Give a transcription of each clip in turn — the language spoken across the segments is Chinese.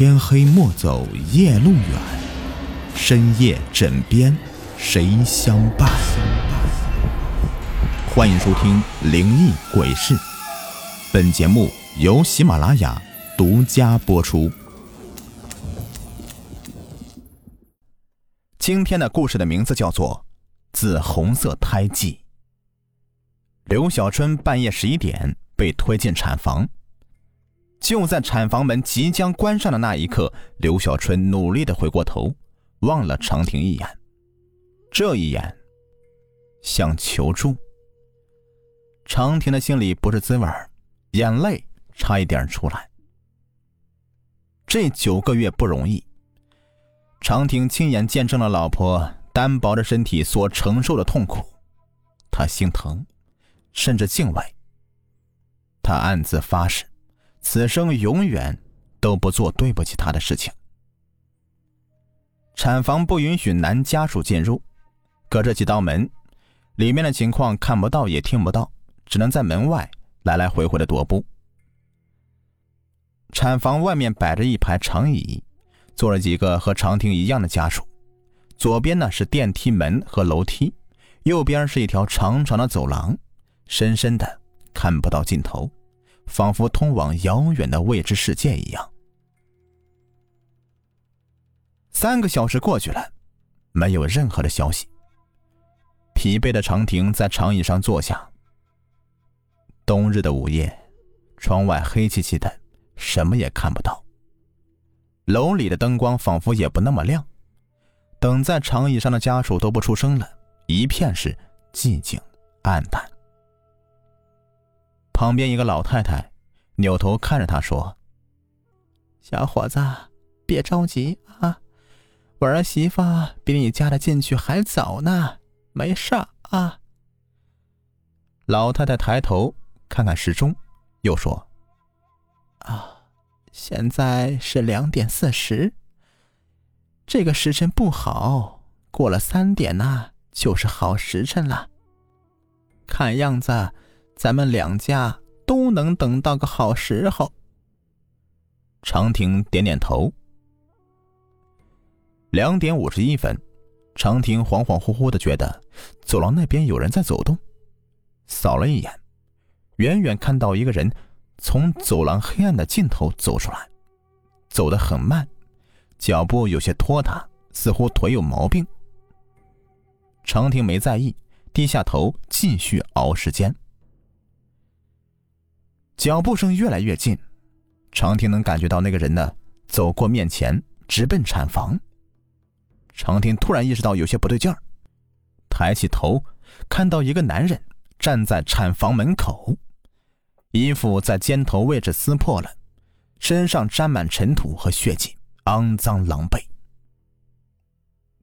天黑莫走夜路远，深夜枕边谁相伴？欢迎收听《灵异鬼事》，本节目由喜马拉雅独家播出。今天的故事的名字叫做《紫红色胎记》。刘小春半夜十一点被推进产房。就在产房门即将关上的那一刻，刘小春努力的回过头，望了长亭一眼。这一眼，想求助。长亭的心里不是滋味眼泪差一点出来。这九个月不容易，长亭亲眼见证了老婆单薄的身体所承受的痛苦，他心疼，甚至敬畏。他暗自发誓。此生永远都不做对不起他的事情。产房不允许男家属进入，隔着几道门，里面的情况看不到也听不到，只能在门外来来回回的踱步。产房外面摆着一排长椅，坐了几个和长亭一样的家属。左边呢是电梯门和楼梯，右边是一条长长的走廊，深深的看不到尽头。仿佛通往遥远的未知世界一样。三个小时过去了，没有任何的消息。疲惫的长亭在长椅上坐下。冬日的午夜，窗外黑漆漆的，什么也看不到。楼里的灯光仿佛也不那么亮。等在长椅上的家属都不出声了，一片是寂静暗淡。旁边一个老太太扭头看着他说：“小伙子，别着急啊，我儿媳妇比你嫁的进去还早呢，没事啊。”老太太抬头看看时钟，又说：“啊，现在是两点四十，这个时辰不好，过了三点呢就是好时辰了。看样子。”咱们两家都能等到个好时候。长亭点点头。两点五十一分，长亭恍恍惚惚的觉得走廊那边有人在走动，扫了一眼，远远看到一个人从走廊黑暗的尽头走出来，走得很慢，脚步有些拖沓，似乎腿有毛病。长亭没在意，低下头继续熬时间。脚步声越来越近，长亭能感觉到那个人呢走过面前，直奔产房。长亭突然意识到有些不对劲儿，抬起头，看到一个男人站在产房门口，衣服在肩头位置撕破了，身上沾满尘土和血迹，肮脏狼狈。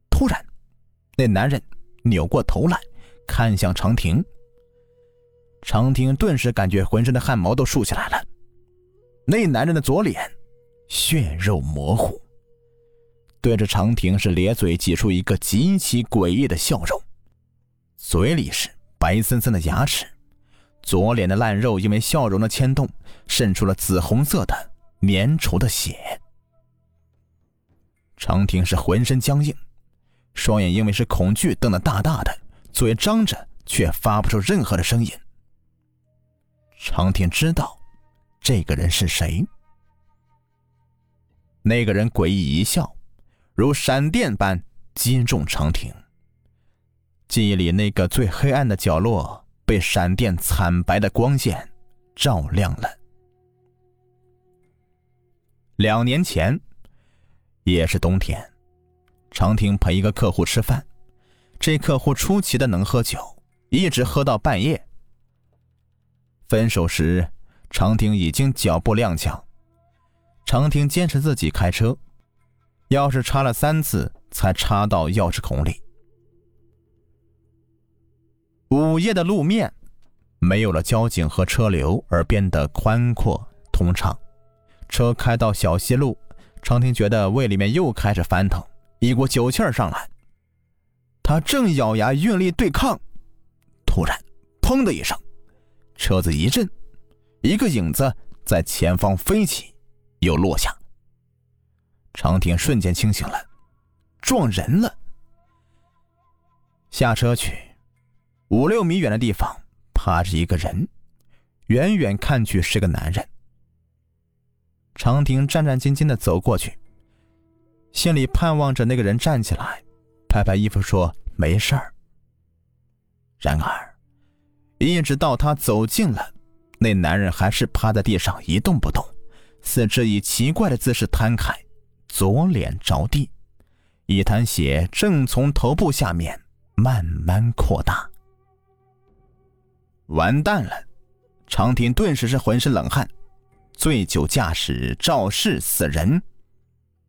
突然，那男人扭过头来，看向长亭。长亭顿时感觉浑身的汗毛都竖起来了。那男人的左脸血肉模糊，对着长亭是咧嘴挤出一个极其诡异的笑容，嘴里是白森森的牙齿，左脸的烂肉因为笑容的牵动，渗出了紫红色的粘稠的血。长亭是浑身僵硬，双眼因为是恐惧瞪得大大的，嘴张着却发不出任何的声音。长亭知道，这个人是谁。那个人诡异一笑，如闪电般击中长亭。记忆里那个最黑暗的角落被闪电惨白的光线照亮了。两年前，也是冬天，长亭陪一个客户吃饭，这客户出奇的能喝酒，一直喝到半夜。分手时，长亭已经脚步踉跄。长亭坚持自己开车，钥匙插了三次才插到钥匙孔里。午夜的路面没有了交警和车流，而变得宽阔通畅。车开到小西路，长亭觉得胃里面又开始翻腾，一股酒气儿上来。他正咬牙用力对抗，突然，砰的一声。车子一震，一个影子在前方飞起，又落下。长亭瞬间清醒了，撞人了。下车去，五六米远的地方趴着一个人，远远看去是个男人。长亭战战兢兢的走过去，心里盼望着那个人站起来，拍拍衣服说没事儿。然而，一直到他走近了，那男人还是趴在地上一动不动，四肢以奇怪的姿势摊开，左脸着地，一滩血正从头部下面。慢慢扩大，完蛋了！长亭顿时是浑身冷汗。醉酒驾驶肇事死人，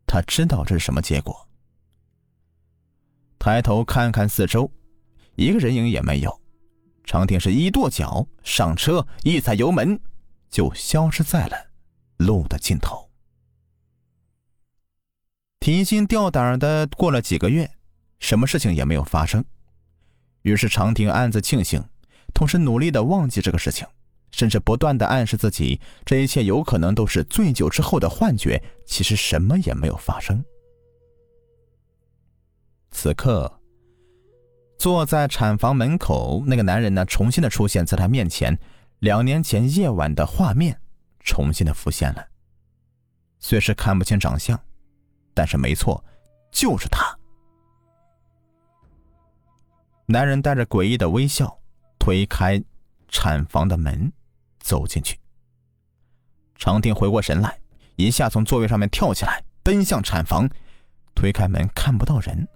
他知道这是什么结果。抬头看看四周，一个人影也没有。长亭是一跺脚上车，一踩油门，就消失在了路的尽头。提心吊胆的过了几个月，什么事情也没有发生。于是长亭暗自庆幸，同时努力的忘记这个事情，甚至不断的暗示自己，这一切有可能都是醉酒之后的幻觉，其实什么也没有发生。此刻，坐在产房门口那个男人呢，重新的出现在他面前，两年前夜晚的画面重新的浮现了。虽是看不清长相，但是没错，就是他。男人带着诡异的微笑，推开产房的门，走进去。长亭回过神来，一下从座位上面跳起来，奔向产房。推开门看不到人，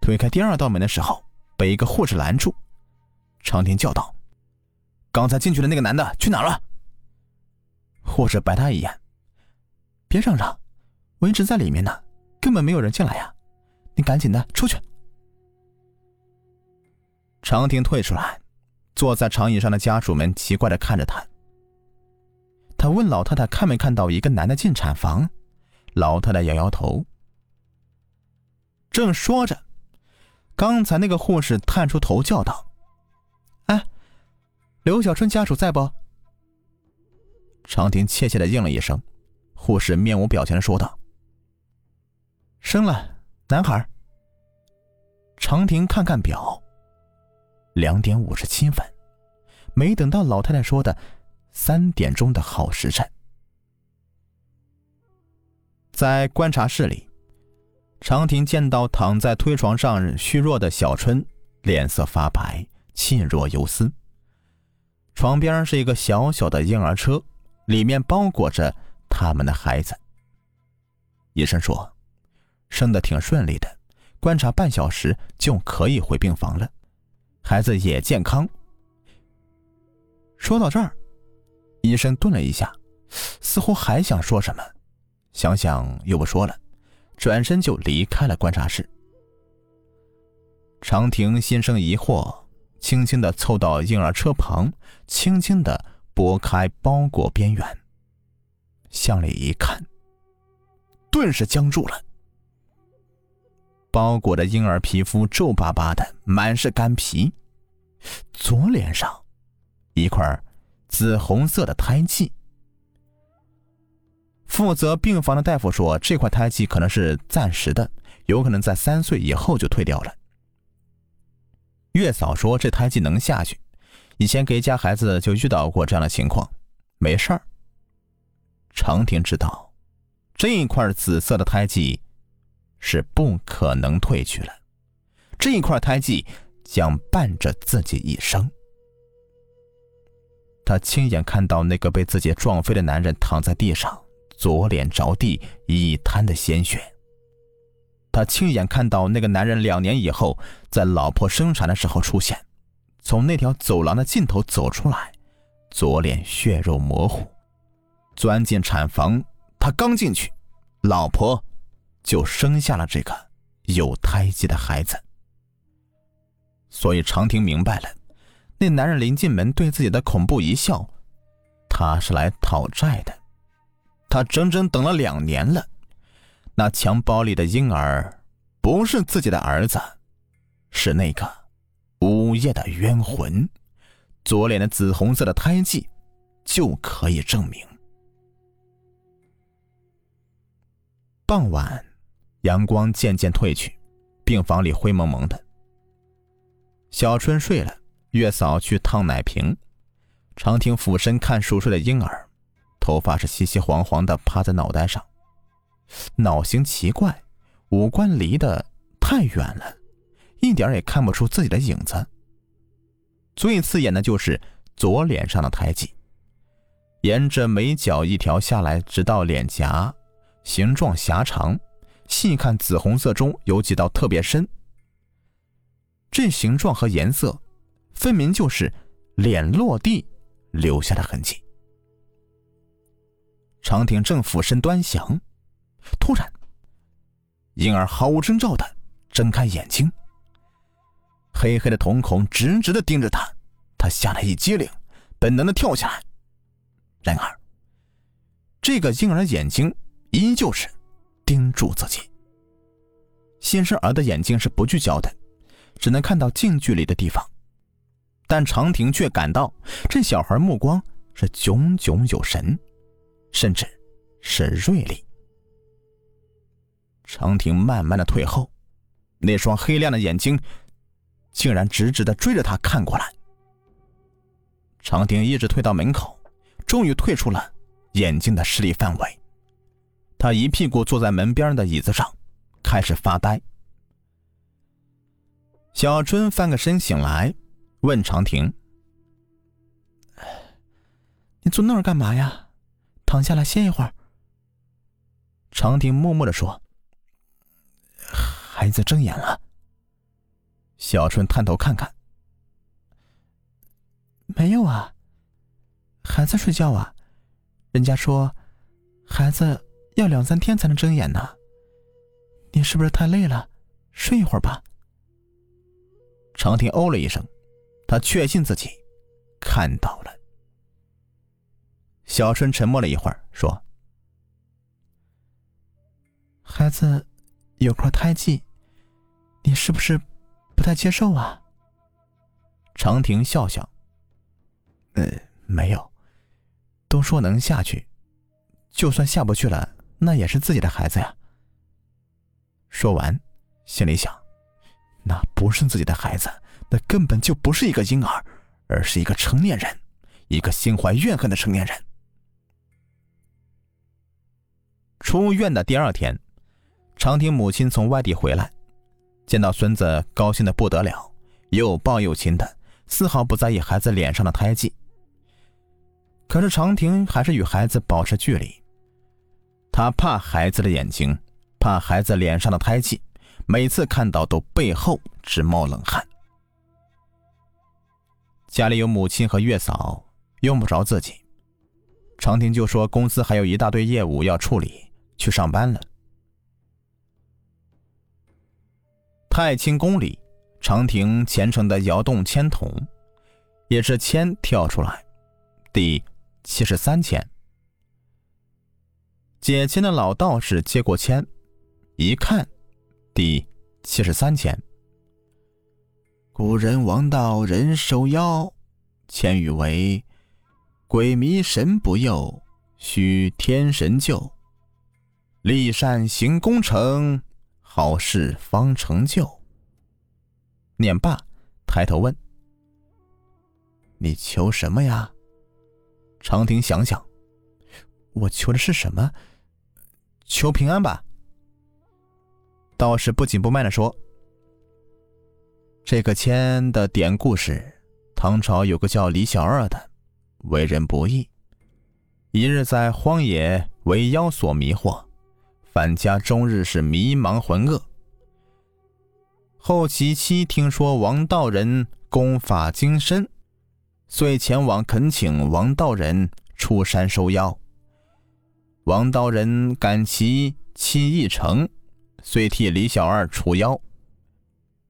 推开第二道门的时候，被一个护士拦住。长亭叫道：“刚才进去的那个男的去哪了？”护士白他一眼：“别嚷嚷，我一直在里面呢，根本没有人进来呀！你赶紧的出去。”长亭退出来，坐在长椅上的家属们奇怪的看着他。他问老太太看没看到一个男的进产房，老太太摇摇头。正说着，刚才那个护士探出头叫道：“哎，刘小春家属在不？”长亭怯怯的应了一声。护士面无表情的说道：“生了男孩。”长亭看看表。两点五十七分，没等到老太太说的三点钟的好时辰，在观察室里，长亭见到躺在推床上虚弱的小春，脸色发白，气若游丝。床边是一个小小的婴儿车，里面包裹着他们的孩子。医生说，生的挺顺利的，观察半小时就可以回病房了。孩子也健康。说到这儿，医生顿了一下，似乎还想说什么，想想又不说了，转身就离开了观察室。长亭心生疑惑，轻轻的凑到婴儿车旁，轻轻的拨开包裹边缘，向里一看，顿时僵住了。包裹的婴儿皮肤皱巴巴的，满是干皮。左脸上一块紫红色的胎记。负责病房的大夫说，这块胎记可能是暂时的，有可能在三岁以后就退掉了。月嫂说，这胎记能下去，以前给家孩子就遇到过这样的情况，没事儿。长亭知道，这一块紫色的胎记。是不可能退去了，这一块胎记将伴着自己一生。他亲眼看到那个被自己撞飞的男人躺在地上，左脸着地，一滩的鲜血。他亲眼看到那个男人两年以后，在老婆生产的时候出现，从那条走廊的尽头走出来，左脸血肉模糊，钻进产房。他刚进去，老婆。就生下了这个有胎记的孩子，所以长亭明白了，那男人临进门对自己的恐怖一笑，他是来讨债的。他整整等了两年了，那襁褓里的婴儿不是自己的儿子，是那个午夜的冤魂。左脸的紫红色的胎记就可以证明。傍晚。阳光渐渐褪去，病房里灰蒙蒙的。小春睡了，月嫂去烫奶瓶，长亭俯身看熟睡的婴儿，头发是稀稀黄黄的，趴在脑袋上，脑型奇怪，五官离得太远了，一点也看不出自己的影子。最刺眼的就是左脸上的胎记，沿着眉角一条下来，直到脸颊，形状狭长，细看紫红色中有几道特别深。这形状和颜色，分明就是脸落地留下的痕迹。长亭正俯身端详，突然，婴儿毫无征兆的睁开眼睛，黑黑的瞳孔直直的盯着他，他吓得一激灵，本能的跳下来。然而，这个婴儿眼睛依旧是盯住自己。新生儿的眼睛是不聚焦的。只能看到近距离的地方，但长亭却感到这小孩目光是炯炯有神，甚至是锐利。长亭慢慢的退后，那双黑亮的眼睛竟然直直的追着他看过来。长亭一直退到门口，终于退出了眼睛的视力范围。他一屁股坐在门边的椅子上，开始发呆。小春翻个身醒来，问长亭：“你坐那儿干嘛呀？躺下来歇一会儿。”长亭默默的说：“孩子睁眼了。”小春探头看看，没有啊，还在睡觉啊。人家说，孩子要两三天才能睁眼呢。你是不是太累了？睡一会儿吧。长亭哦了一声，他确信自己看到了。小春沉默了一会儿，说：“孩子有块胎记，你是不是不太接受啊？”长亭笑笑：“呃，没有，都说能下去，就算下不去了，那也是自己的孩子呀。”说完，心里想。那不是自己的孩子，那根本就不是一个婴儿，而是一个成年人，一个心怀怨恨的成年人。出院的第二天，长亭母亲从外地回来，见到孙子，高兴的不得了，又抱又亲的，丝毫不在意孩子脸上的胎记。可是长亭还是与孩子保持距离，他怕孩子的眼睛，怕孩子脸上的胎记。每次看到都背后直冒冷汗。家里有母亲和月嫂，用不着自己。长亭就说公司还有一大堆业务要处理，去上班了。太清宫里，长亭虔诚的摇动签筒，也是签跳出来，第七十三签。解签的老道士接过签，一看。第七十三签。古人王道人受邀，签语为：鬼迷神不佑，需天神救。立善行功成，好事方成就。念罢，抬头问：“你求什么呀？”长亭想想，我求的是什么？求平安吧。道士不紧不慢的说：“这个签的典故是，唐朝有个叫李小二的，为人不义，一日在荒野为妖所迷惑，返家终日是迷茫浑噩。后其妻听说王道人功法精深，遂前往恳请王道人出山收妖。王道人感其妻意诚。”遂替李小二除妖，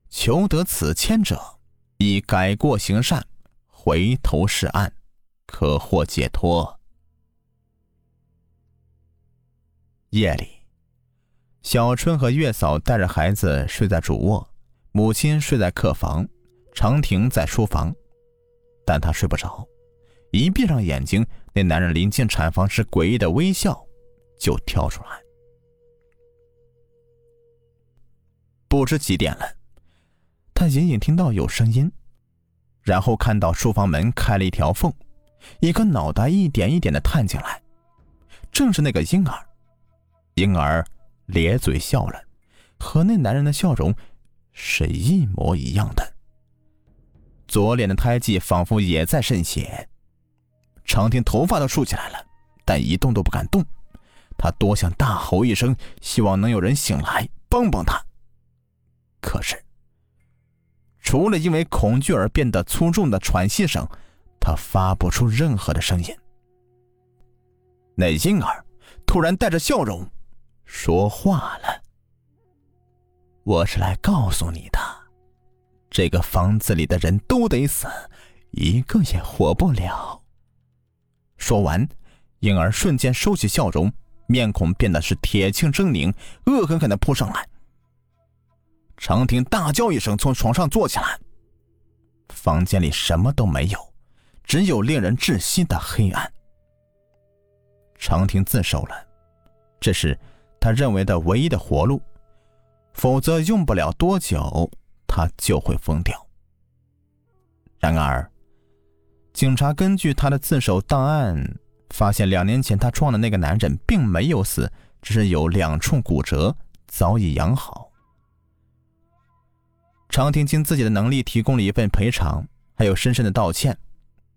求得此签者，以改过行善，回头是岸，可获解脱。夜里，小春和月嫂带着孩子睡在主卧，母亲睡在客房，长亭在书房，但他睡不着，一闭上眼睛，那男人临近产房时诡异的微笑就跳出来。不知几点了，他隐隐听到有声音，然后看到书房门开了一条缝，一个脑袋一点一点的探进来，正是那个婴儿。婴儿咧嘴笑了，和那男人的笑容是一模一样的。左脸的胎记仿佛也在渗血。长亭头发都竖起来了，但一动都不敢动。他多想大吼一声，希望能有人醒来帮帮他。可是，除了因为恐惧而变得粗重的喘息声，他发不出任何的声音。那婴儿突然带着笑容说话了：“我是来告诉你的。”这个房子里的人都得死，一个也活不了。说完，婴儿瞬间收起笑容，面孔变得是铁青狰狞，恶狠狠的扑上来。长亭大叫一声，从床上坐起来。房间里什么都没有，只有令人窒息的黑暗。长亭自首了，这是他认为的唯一的活路，否则用不了多久。他就会疯掉。然而，警察根据他的自首档案发现，两年前他撞的那个男人并没有死，只是有两处骨折，早已养好。常婷尽自己的能力提供了一份赔偿，还有深深的道歉。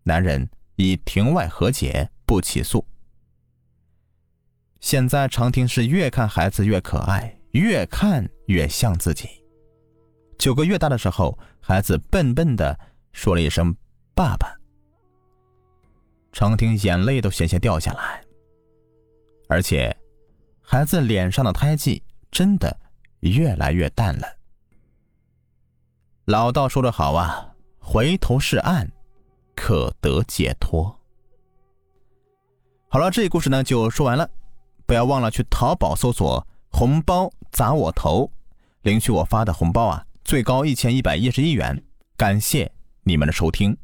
男人以庭外和解，不起诉。现在，常婷是越看孩子越可爱，越看越像自己。九个月大的时候，孩子笨笨的说了一声“爸爸”，长亭眼泪都险些掉下来。而且，孩子脸上的胎记真的越来越淡了。老道说的好啊，回头是岸，可得解脱。好了，这故事呢就说完了，不要忘了去淘宝搜索“红包砸我头”，领取我发的红包啊。最高一千一百一十一元，感谢你们的收听。